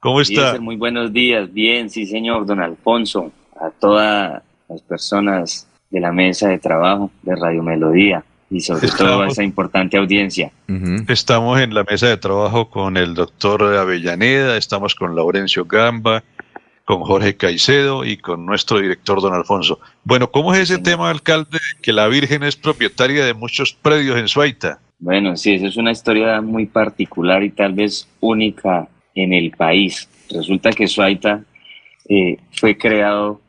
¿Cómo está? Muy buenos días. Bien, sí, señor, don Alfonso. A todas las personas de la mesa de trabajo de Radio Melodía y sobre todo a esa importante audiencia. Estamos en la mesa de trabajo con el doctor Avellaneda, estamos con Laurencio Gamba, con Jorge Caicedo y con nuestro director don Alfonso. Bueno, ¿cómo es ese tema, alcalde, que la Virgen es propietaria de muchos predios en Suaita? Bueno, sí, esa es una historia muy particular y tal vez única en el país. Resulta que Suaita eh, fue creado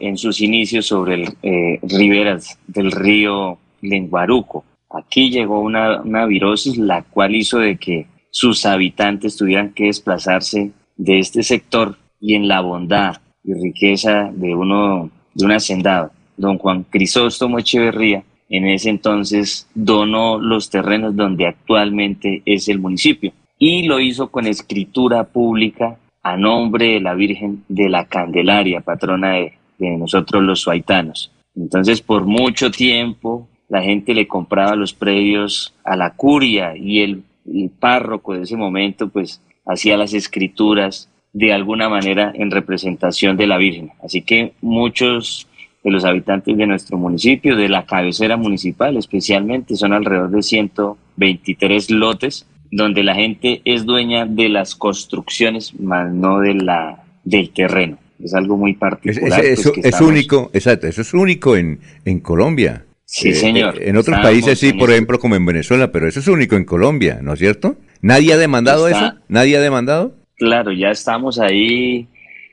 en sus inicios sobre el, eh, riberas del río Lenguaruco. Aquí llegó una, una virosis la cual hizo de que sus habitantes tuvieran que desplazarse de este sector y en la bondad y riqueza de uno de un hacendado, don Juan Crisóstomo Echeverría, en ese entonces donó los terrenos donde actualmente es el municipio y lo hizo con escritura pública a nombre de la Virgen de la Candelaria, patrona de, nosotros los suaitanos. Entonces, por mucho tiempo, la gente le compraba los predios a la curia y el, el párroco de ese momento, pues, hacía las escrituras de alguna manera en representación de la Virgen. Así que muchos de los habitantes de nuestro municipio, de la cabecera municipal especialmente, son alrededor de 123 lotes donde la gente es dueña de las construcciones, más no de la, del terreno. Es algo muy particular. Es, eso, pues, es único, exacto, eso es único en, en Colombia. Sí, eh, señor. en otros países sí, por ejemplo, como en Venezuela, pero eso es único en Colombia, ¿no es cierto? ¿Nadie ha demandado eso? ¿Nadie ha demandado? Claro, ya estamos ahí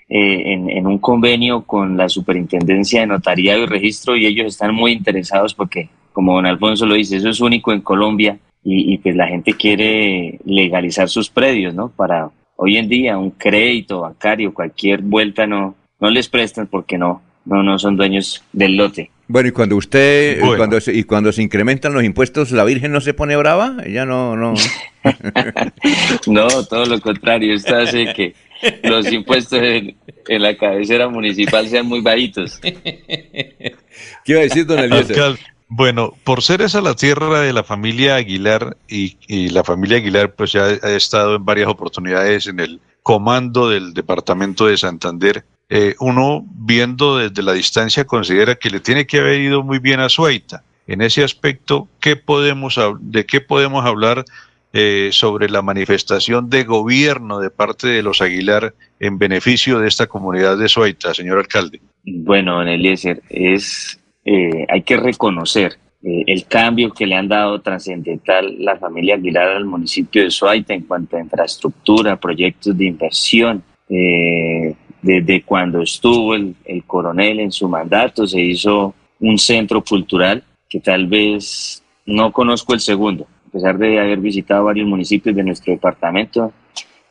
eh, en, en, un convenio con la Superintendencia de Notariado y Registro y ellos están muy interesados porque, como don Alfonso lo dice, eso es único en Colombia y, pues la gente quiere legalizar sus predios, ¿no? Para hoy en día un crédito bancario, cualquier vuelta no, no les prestan porque no, no, no son dueños del lote. Bueno, y cuando usted, cuando se, y cuando se incrementan los impuestos, ¿la Virgen no se pone brava? Ella no, no. no, todo lo contrario, esto hace que los impuestos en, la cabecera municipal sean muy bajitos. ¿Qué iba a decir, don Eliezer? Bueno, por ser esa la tierra de la familia Aguilar y, la familia Aguilar pues ya ha estado en varias oportunidades en el comando del departamento de Santander, eh, uno viendo desde la distancia considera que le tiene que haber ido muy bien a Sueita. En ese aspecto, ¿qué podemos, ¿de qué podemos hablar eh, sobre la manifestación de gobierno de parte de los Aguilar en beneficio de esta comunidad de Sueita, señor alcalde? Bueno, Eliezer, es eh, hay que reconocer eh, el cambio que le han dado trascendental la familia Aguilar al municipio de Suaita en cuanto a infraestructura, proyectos de inversión. Eh, desde cuando estuvo el, el coronel en su mandato se hizo un centro cultural que tal vez no conozco el segundo, a pesar de haber visitado varios municipios de nuestro departamento,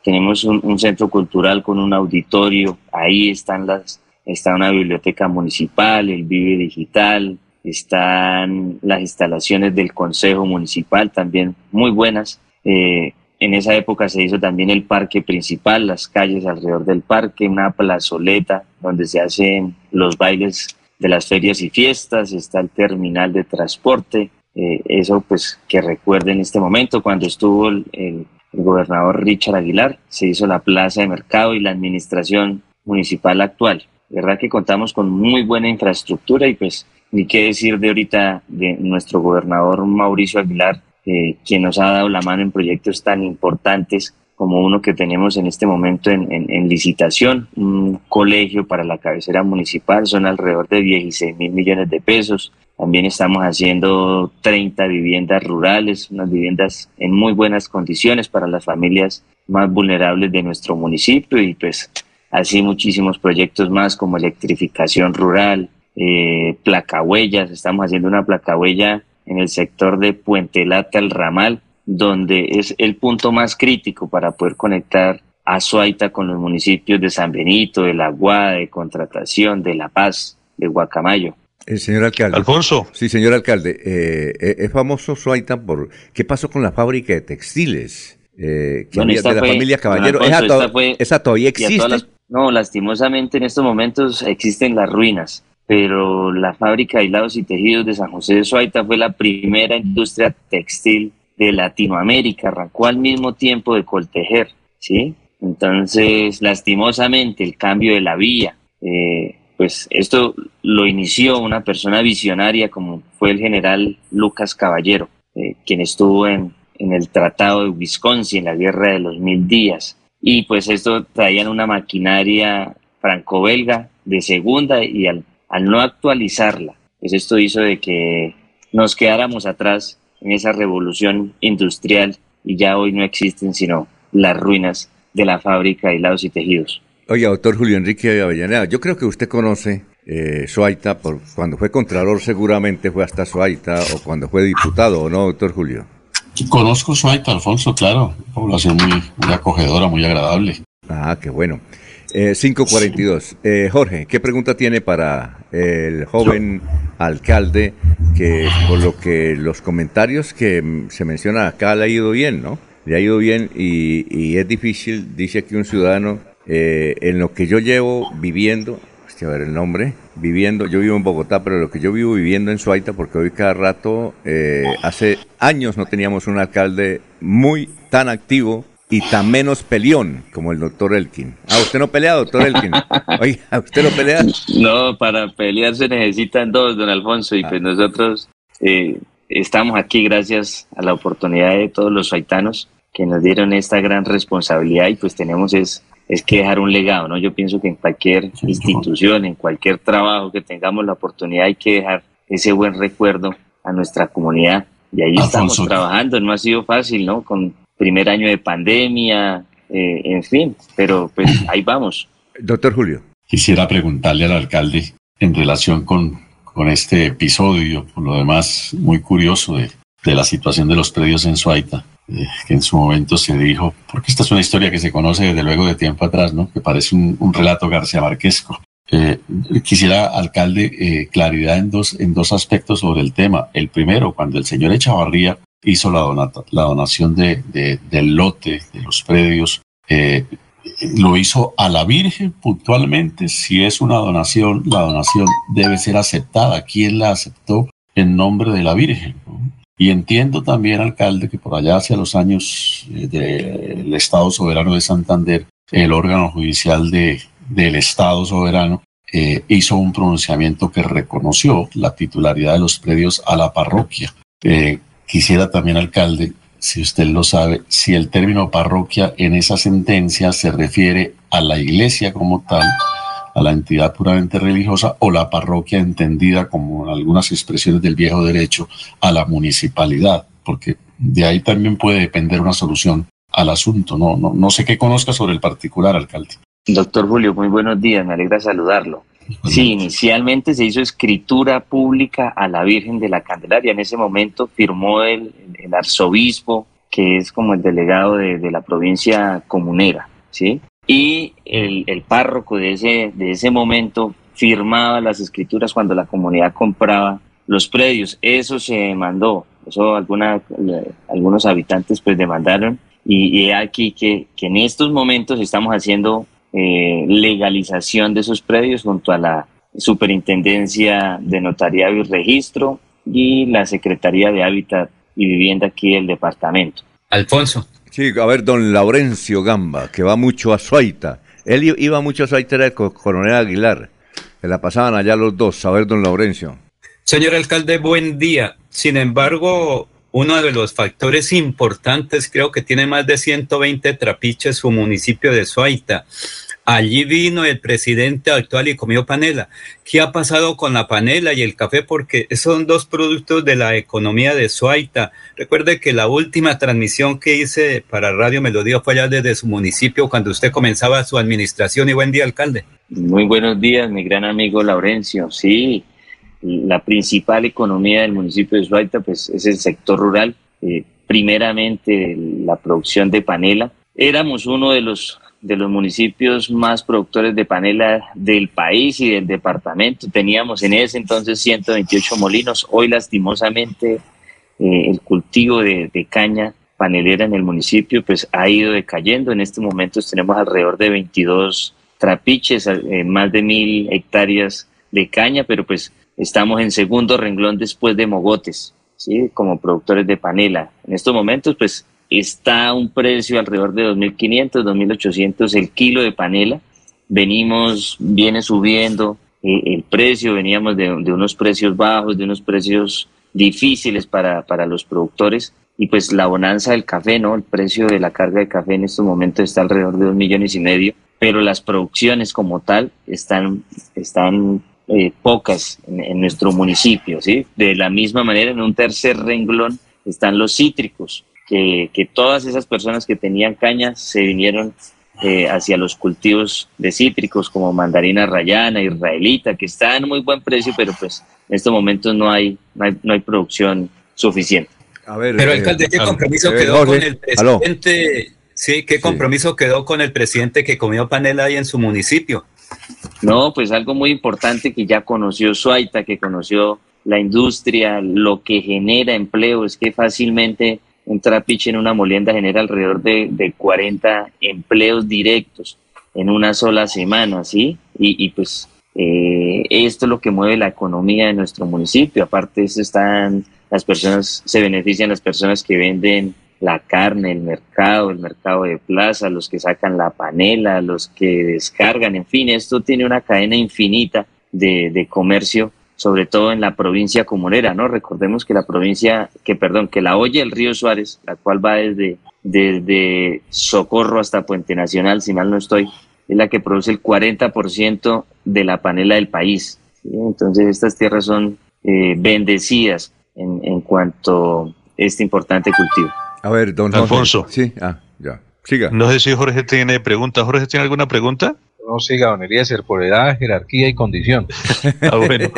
tenemos un, centro cultural con un auditorio, ahí están las, está una biblioteca municipal, el Vive Digital, están las instalaciones del Consejo Municipal también muy buenas. Eh, en esa época se hizo también el parque principal, las calles alrededor del parque, una plazoleta donde se hacen los bailes de las ferias y fiestas, está el terminal de transporte, eh, eso pues que recuerde en este momento cuando estuvo el, el gobernador Richard Aguilar, se hizo la plaza de mercado y la administración municipal actual verdad que contamos con muy buena infraestructura y pues ni qué decir de ahorita de nuestro gobernador Mauricio Aguilar, eh, quien nos ha dado la mano en proyectos tan importantes como uno que tenemos en este momento en, en, licitación, un colegio para la cabecera municipal, son alrededor de 16 mil millones de pesos. También estamos haciendo 30 viviendas rurales, unas viviendas en muy buenas condiciones para las familias más vulnerables de nuestro municipio y pues así muchísimos proyectos más como electrificación rural, eh, placahuellas, estamos haciendo una placahuella en el sector de Puente Lata al Ramal, donde es el punto más crítico para poder conectar a Suaita con los municipios de San Benito, de La Guada, de Contratación, de La Paz, de Guacamayo. El eh, señor alcalde. Alfonso. Sí, señor alcalde. Eh, eh, es famoso Suaita por... ¿Qué pasó con la fábrica de textiles? Eh, de la familia Caballero. esa, todavía existe? No, lastimosamente en estos momentos existen las ruinas, pero la fábrica de hilados y tejidos de San José de Suaita fue la primera industria textil de Latinoamérica, arrancó al mismo tiempo de Coltejer, ¿sí? Entonces, lastimosamente, el cambio de la vía, eh, pues esto lo inició una persona visionaria como fue el general Lucas Caballero, eh, quien estuvo en, en el Tratado de Wisconsin, la Guerra de los Mil Días. Y pues esto traían una maquinaria franco-belga de segunda y al, al no actualizarla, pues esto hizo de que nos quedáramos atrás en esa revolución industrial y ya hoy no existen sino las ruinas de la fábrica de hilados y tejidos. Oye, doctor Julio Enrique Avellaneda, yo creo que usted conoce eh, por, cuando fue Contralor seguramente fue hasta Suaita o cuando fue diputado, ¿o no, doctor Julio? Conozco Suaita, Alfonso, claro, población muy, acogedora, muy agradable. Ah, qué bueno. 542. Eh, eh, Jorge, ¿qué pregunta tiene para el joven alcalde que por lo que los comentarios que se mencionan acá le ha ido bien, ¿no? Le ha ido bien y, es difícil, dice aquí un ciudadano, eh, en lo que yo llevo viviendo, a ver el nombre, viviendo, yo vivo en Bogotá, pero lo que yo vivo viviendo en Suaita, porque hoy cada rato, hace años no teníamos un alcalde muy tan activo y tan menos peleón como el doctor Elkin. Ah, usted no pelea, doctor Elkin. Oiga, ¿usted no pelea? No, para pelear se necesitan dos, don Alfonso, y pues ah. nosotros eh, estamos aquí gracias a la oportunidad de todos los haitanos que nos dieron esta gran responsabilidad y pues tenemos es, es que dejar un legado, ¿no? Yo pienso que en cualquier institución, en cualquier trabajo que tengamos la oportunidad hay que dejar ese buen recuerdo a nuestra comunidad y ahí estamos trabajando, no ha sido fácil, ¿no? Con primer año de pandemia, eh, en fin, pero pues ahí vamos. Doctor Julio. Quisiera preguntarle al alcalde en relación con, con este episodio, por lo demás muy curioso de, de la situación de los predios en Suaita, eh, que en su momento se dijo, porque esta es una historia que se conoce desde luego de tiempo atrás, ¿no? que parece un, relato García Marquesco. Eh, quisiera, alcalde, claridad en dos, en dos aspectos sobre el tema. El primero, cuando el señor Echavarría hizo la, la donación de, del lote, de los predios, eh, lo hizo a la Virgen puntualmente. Si es una donación, la donación debe ser aceptada. ¿Quién la aceptó en nombre de la Virgen? Y entiendo también, alcalde, que por allá hacia los años eh, del Estado Soberano de Santander, el órgano judicial de, del Estado Soberano eh, hizo un pronunciamiento que reconoció la titularidad de los predios a la parroquia. Quisiera también, alcalde, si usted lo sabe, si el término parroquia en esa sentencia se refiere a la iglesia como tal, a la entidad puramente religiosa, o la parroquia entendida como en algunas expresiones del viejo derecho a la municipalidad, porque de ahí también puede depender una solución al asunto. No, no, no sé qué conozca sobre el particular, alcalde. Doctor Julio, muy buenos días, me alegra saludarlo. Sí, inicialmente se hizo escritura pública a la Virgen de la Candelaria. En ese momento firmó el, arzobispo, que es como el delegado de, la provincia comunera, ¿sí? Y el, párroco de ese, de ese momento firmaba las escrituras cuando la comunidad compraba los predios. Eso se mandó, eso alguna, algunos habitantes pues demandaron y, y aquí que, que en estos momentos estamos haciendo eh, legalización de esos predios junto a la Superintendencia de Notariado y Registro y la Secretaría de Hábitat y Vivienda aquí del departamento. Alfonso. Sí, a ver, don Laurencio Gamba, que va mucho a Suaita. Él iba mucho a Suaita, era el coronel Aguilar. Que la pasaban allá los dos. A ver, don Laurencio. Señor alcalde, buen día. Sin embargo, uno de los factores importantes, creo que tiene más de 120 trapiches su municipio de Suaita. Allí vino el presidente actual y comió panela. ¿Qué ha pasado con la panela y el café? Porque son dos productos de la economía de Suaita. Recuerde que la última transmisión que hice para Radio Melodía fue allá desde su municipio cuando usted comenzaba su administración. Y buen día, alcalde. Muy buenos días, mi gran amigo Laurencio. Sí, la principal economía del municipio de Suaita pues, es el sector rural, eh, primeramente la producción de panela. Éramos uno de los, de los municipios más productores de panela del país y del departamento. Teníamos en ese entonces 128 molinos. Hoy lastimosamente eh, el cultivo de, caña panelera en el municipio pues ha ido decayendo. En este momento tenemos alrededor de 22 trapiches, eh, más de mil hectáreas de caña, pero pues Estamos en segundo renglón después de Mogotes, ¿sí? como productores de panela. En estos momentos, pues está un precio alrededor de 2.500, 2.800 el kilo de panela. Venimos, viene subiendo eh, el precio, veníamos de, unos precios bajos, de unos precios difíciles para, para los productores y pues la bonanza del café, ¿no? El precio de la carga de café en estos momentos está alrededor de dos millones y medio, pero las producciones como tal están, están eh, pocas en, nuestro municipio, ¿sí? De la misma manera, en un tercer renglón están los cítricos, que, que todas esas personas que tenían cañas se vinieron eh, hacia los cultivos de cítricos como mandarina rayana, israelita, que están en muy buen precio, pero pues en estos momentos no hay, no hay, no hay producción suficiente. Pero alcalde, ¿qué compromiso quedó con el presidente? Sí, ¿qué compromiso quedó con el presidente que comió panela ahí en su municipio? No, pues algo muy importante que ya conoció Suaita, que conoció la industria, lo que genera empleo, es que fácilmente un trapiche en una molienda genera alrededor de, de 40 empleos directos en una sola semana, ¿sí? Y, y pues eh, esto es lo que mueve la economía de nuestro municipio. Aparte, eso están las personas, se benefician las personas que venden la carne, el mercado, el mercado de plaza, los que sacan la panela, los que descargan, en fin, esto tiene una cadena infinita de, de comercio, sobre todo en la provincia comunera, ¿no? Recordemos que la provincia, que perdón, que la olla del río Suárez, la cual va desde, desde Socorro hasta Puente Nacional, si mal no estoy, es la que produce el 40% de la panela del país. Entonces estas tierras son eh, bendecidas en, en cuanto a este importante cultivo. A ver, don Alfonso. Sí, ah, ya. Siga. No sé si Jorge tiene pregunta. ¿Jorge tiene alguna pregunta? No siga, don Eliezer, por edad, jerarquía y condición. ah, bueno.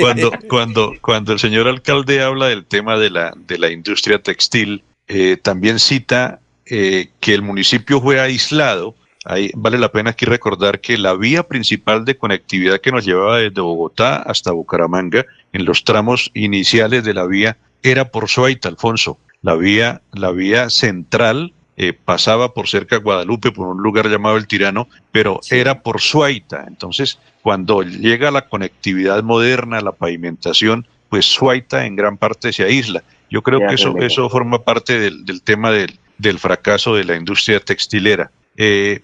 Cuando, cuando, cuando el señor alcalde habla del tema de la, de la industria textil, eh, también cita eh, que el municipio fue aislado. Ahí vale la pena aquí recordar que la vía principal de conectividad que nos llevaba desde Bogotá hasta Bucaramanga, en los tramos iniciales de la vía, era por Suaita, Alfonso. La vía, la vía central eh, pasaba por cerca de Guadalupe, por un lugar llamado El Tirano, pero era por Suaita. Entonces, cuando llega la conectividad moderna, la pavimentación, pues Suaita en gran parte se aísla. Yo creo que eso, eso forma parte del, del tema del, del, fracaso de la industria textilera. Eh,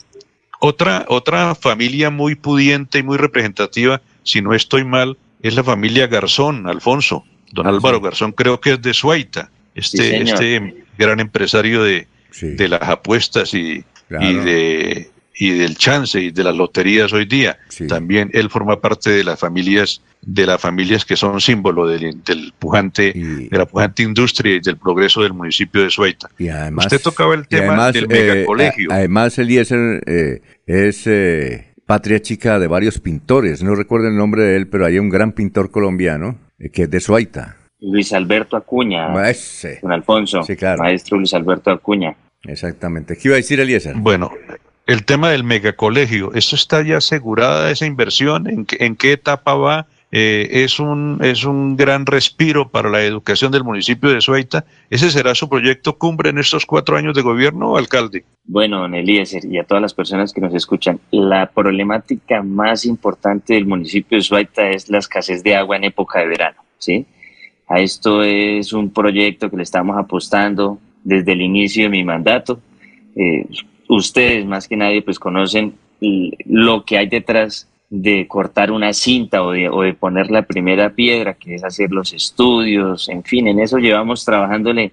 otra, otra familia muy pudiente y muy representativa, si no estoy mal, es la familia Garzón, Alfonso. Don Álvaro Garzón creo que es de Suaita este, este gran empresario de, de las apuestas y, y, de, y del chance y de las loterías hoy día. También él forma parte de las familias de las familias que son símbolo del, del pujante, de la pujante industria y del progreso del municipio de Suaita. Y además, Usted tocaba el tema del eh, megacolegio. además, Eliezer eh, es eh, patria chica de varios pintores. No recuerdo el nombre de él, pero hay un gran pintor colombiano que es de Suaita. Luis Alberto Acuña. Don Alfonso. Maestro Luis Alberto Acuña. Exactamente. ¿Qué iba a decir Eliezer? Bueno, el tema del megacolegio, ¿eso está ya asegurada esa inversión? ¿En, en qué etapa va? Eh, es, un, es un gran respiro para la educación del municipio de Suaita. ¿Ese será su proyecto cumbre en estos cuatro años de gobierno, alcalde? Bueno, don Eliezer, y a todas las personas que nos escuchan, la problemática más importante del municipio de Suaita es la escasez de agua en época de verano, ¿sí? A esto es un proyecto que le estamos apostando desde el inicio de mi mandato. Eh, ustedes más que nadie pues conocen lo que hay detrás de cortar una cinta o de, o de, poner la primera piedra, que es hacer los estudios, en fin, en eso llevamos trabajándole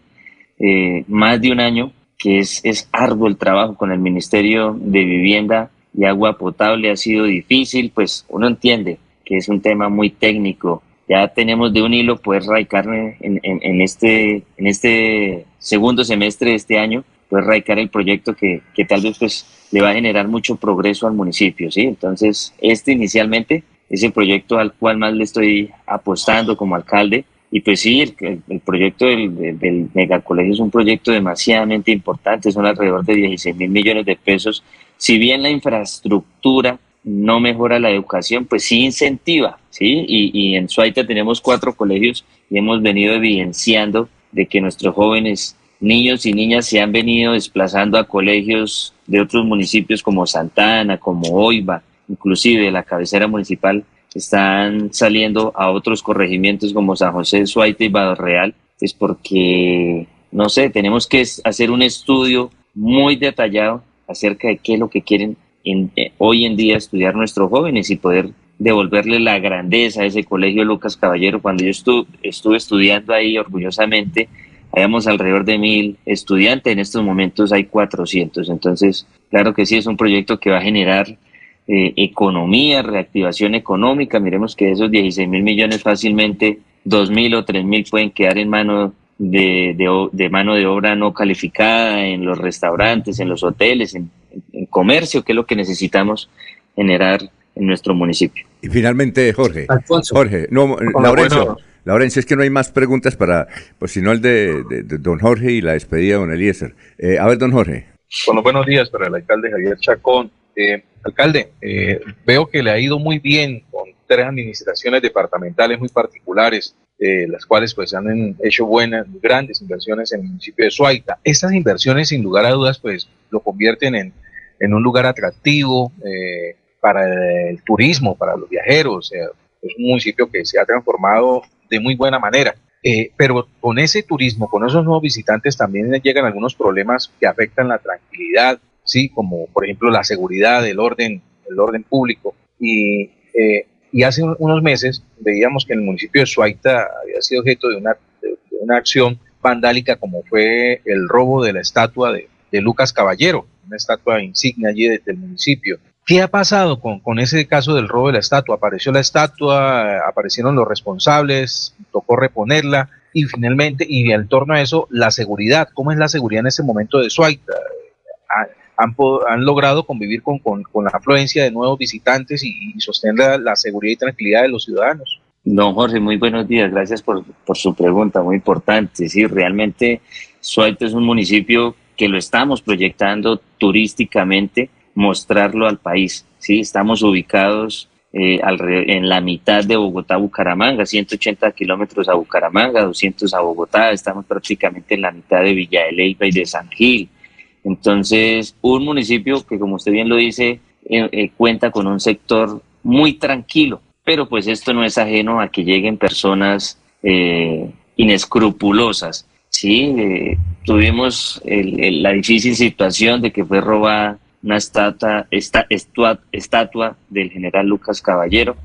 eh, más de un año, que es, es arduo el trabajo con el Ministerio de Vivienda y Agua Potable, ha sido difícil, pues uno entiende que es un tema muy técnico, ya tenemos de un hilo poder radicar en, en, este, en este segundo semestre de este año, poder radicar el proyecto que, que, tal vez pues le va a generar mucho progreso al municipio, ¿sí? Entonces, este inicialmente es el proyecto al cual más le estoy apostando como alcalde. Y pues sí, el, el proyecto del, del, megacolegio es un proyecto demasiadamente importante, son alrededor de 16 mil millones de pesos. Si bien la infraestructura no mejora la educación, pues sí incentiva, ¿sí? Y, y en Suaita tenemos cuatro colegios y hemos venido evidenciando de que nuestros jóvenes niños y niñas se han venido desplazando a colegios de otros municipios como Santana, como Oiva, inclusive la cabecera municipal, están saliendo a otros corregimientos como San José, Suaita y Real, es porque no sé, tenemos que hacer un estudio muy detallado acerca de qué es lo que quieren eh, hoy en día estudiar nuestros jóvenes y poder devolverle la grandeza a ese colegio Lucas Caballero. Cuando yo estuve estudiando ahí orgullosamente, habíamos alrededor de mil estudiantes, en estos momentos hay 400. Entonces, claro que sí, es un proyecto que va a generar eh, economía, reactivación económica. Miremos que de esos 16 mil millones fácilmente 2 mil o 3 mil pueden quedar en mano de, de, mano de obra no calificada en los restaurantes, en los hoteles, en, comercio, que es lo que necesitamos generar en nuestro municipio. Y finalmente, Jorge. Alfonso. Jorge, no, Laurencio. Laurencio, es que no hay más preguntas para, pues si no el de, don Jorge y la despedida de don Eliezer. Eh, a ver, don Jorge. Bueno, buenos días para el alcalde Javier Chacón. Eh, alcalde, eh, veo que le ha ido muy bien con tres administraciones departamentales muy particulares, las cuales pues han hecho buenas, grandes inversiones en el municipio de Suaita. Estas inversiones, sin lugar a dudas, pues lo convierten en, en un lugar atractivo para el turismo, para los viajeros. es un municipio que se ha transformado de muy buena manera. Eh, pero con ese turismo, con esos nuevos visitantes, también llegan algunos problemas que afectan la tranquilidad, sí, como por ejemplo la seguridad, el orden, el orden público. Y, eh, y hace unos meses veíamos que en el municipio de Suaita había sido objeto de una, una acción vandálica como fue el robo de la estatua de, de Lucas Caballero, una estatua insignia allí del municipio. ¿Qué ha pasado con, con, ese caso del robo de la estatua? Apareció la estatua, aparecieron los responsables, tocó reponerla y finalmente, y en torno a eso, la seguridad. ¿Cómo es la seguridad en ese momento de Suaita? ¿Han, han logrado convivir con, con, la afluencia de nuevos visitantes y, sostener la, seguridad y tranquilidad de los ciudadanos? Don Jorge, muy buenos días. Gracias por, por su pregunta, muy importante. Sí, realmente Suaita es un municipio que lo estamos proyectando turísticamente mostrarlo al país. ¿sí? Estamos ubicados eh, en la mitad de Bogotá-Bucaramanga, 180 kilómetros a Bucaramanga, 200 a Bogotá, estamos prácticamente en la mitad de Villa de Leyva y de San Gil. Entonces, un municipio que, como usted bien lo dice, eh, eh, cuenta con un sector muy tranquilo, pero pues esto no es ajeno a que lleguen personas inescrupulosas. Sí, tuvimos la difícil situación de que fue robada una estatua, esta, estatua del general Lucas Caballero,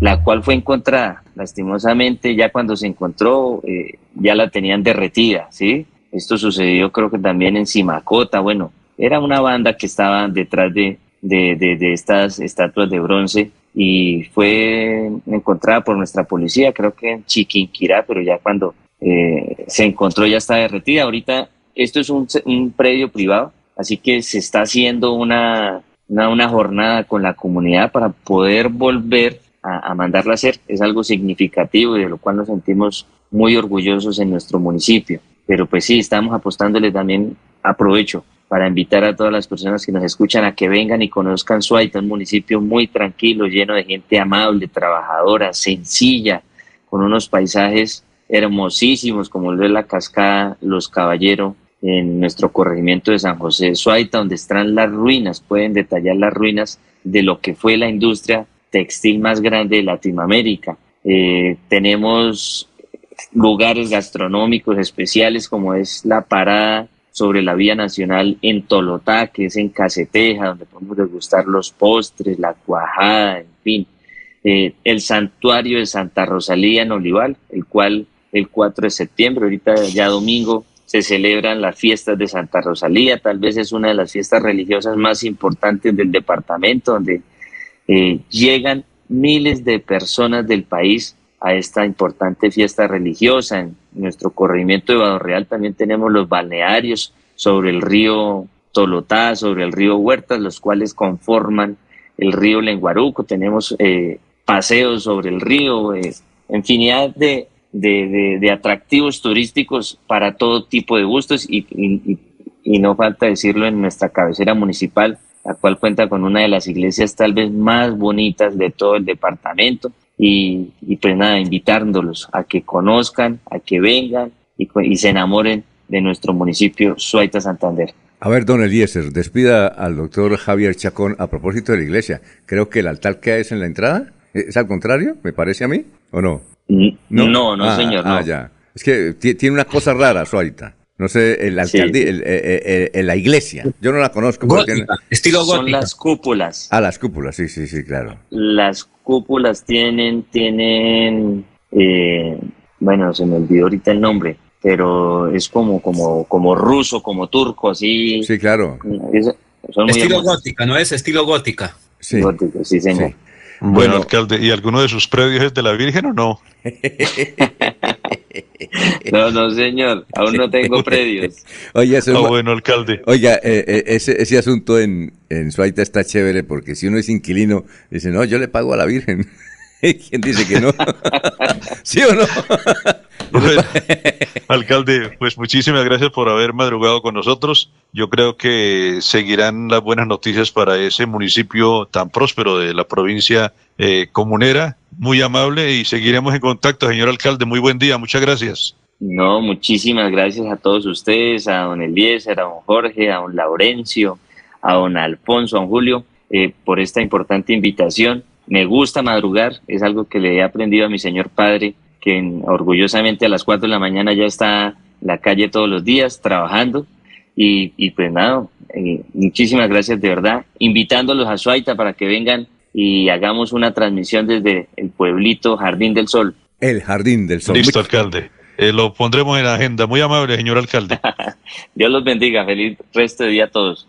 la cual fue encontrada. Lastimosamente, ya cuando se encontró, eh, ya la tenían derretida, ¿sí? Esto sucedió creo que también en Simacota, bueno, era una banda que estaba detrás de, de, estas estatuas de bronce y fue encontrada por nuestra policía, creo que en Chiquinquirá, pero ya cuando eh, se encontró ya está derretida. Ahorita esto es un, un predio privado, Así que se está haciendo una, una, jornada con la comunidad para poder volver a, mandarla a hacer. Es algo significativo y de lo cual nos sentimos muy orgullosos en nuestro municipio. Pero pues sí, estamos apostándole también, aprovecho, para invitar a todas las personas que nos escuchan a que vengan y conozcan Suaita, un municipio muy tranquilo, lleno de gente amable, trabajadora, sencilla, con unos paisajes hermosísimos como el de la cascada Los Caballeros, en nuestro corregimiento de San José de Suaita, donde están las ruinas, pueden detallar las ruinas de lo que fue la industria textil más grande de Latinoamérica. Eh, tenemos lugares gastronómicos especiales como es la parada sobre la vía nacional en Tolotá, que es en Caseteja, donde podemos degustar los postres, la cuajada, en fin. Eh, el santuario de Santa Rosalía en Olival, el cual el 4 de septiembre, ahorita ya domingo, se celebran las fiestas de Santa Rosalía, tal vez es una de las fiestas religiosas más importantes del departamento, donde eh, llegan miles de personas del país a esta importante fiesta religiosa. En nuestro corregimiento de Bado Real también tenemos los balnearios sobre el río Tolotá, sobre el río Huertas, los cuales conforman el río Lenguaruco. Tenemos eh, paseos sobre el río, eh, infinidad de, de, atractivos turísticos para todo tipo de gustos y, no falta decirlo en nuestra cabecera municipal, la cual cuenta con una de las iglesias tal vez más bonitas de todo el departamento y, pues nada, invitándolos a que conozcan, a que vengan y, se enamoren de nuestro municipio Suaita Santander. A ver, don Eliezer, despida al doctor Javier Chacón a propósito de la iglesia. Creo que el altar que es en la entrada es al contrario, me parece a mí, ¿o no? No, no, ah, señor. Ah, ya. Es que tiene una cosa rara, Suárita. No sé, el alcalde, el, eh, eh, la iglesia. Yo no la conozco. Gótica, estilo gótico. Son las cúpulas. Ah, las cúpulas, sí, sí, sí, claro. Las cúpulas tienen, tienen, bueno, se me olvidó ahorita el nombre, pero es como, como, como ruso, como turco, así. Sí, claro. estilo gótica, ¿no es? Estilo gótica. Sí. Gótico, sí, señor. Bueno, alcalde, ¿y alguno de sus predios es de la Virgen o no? no, no, señor, aún no tengo predios. Oye, eso ah, bueno, alcalde. Oiga, eh, eh, ese, ese asunto en, en Suaita está chévere porque si uno es inquilino, dice, no, yo le pago a la Virgen. ¿Quién dice que no? ¿Sí o no? alcalde, pues muchísimas gracias por haber madrugado con nosotros. Yo creo que seguirán las buenas noticias para ese municipio tan próspero de la provincia eh, comunera. Muy amable y seguiremos en contacto, señor alcalde. Muy buen día, muchas gracias. No, muchísimas gracias a todos ustedes, a don Eliezer, a don Jorge, a don Laurencio, a don Alfonso, a don Julio, eh, por esta importante invitación me gusta madrugar, es algo que le he aprendido a mi señor padre, que orgullosamente a las 4 de la mañana ya está en la calle todos los días trabajando. Y, y pues nada, eh, muchísimas gracias de verdad, invitándolos a Suaita para que vengan y hagamos una transmisión desde el pueblito Jardín del Sol. El Jardín del Sol. Listo, alcalde. Eh, lo pondremos en la agenda. Muy amable, señor alcalde. Dios los bendiga. Feliz resto de día a todos.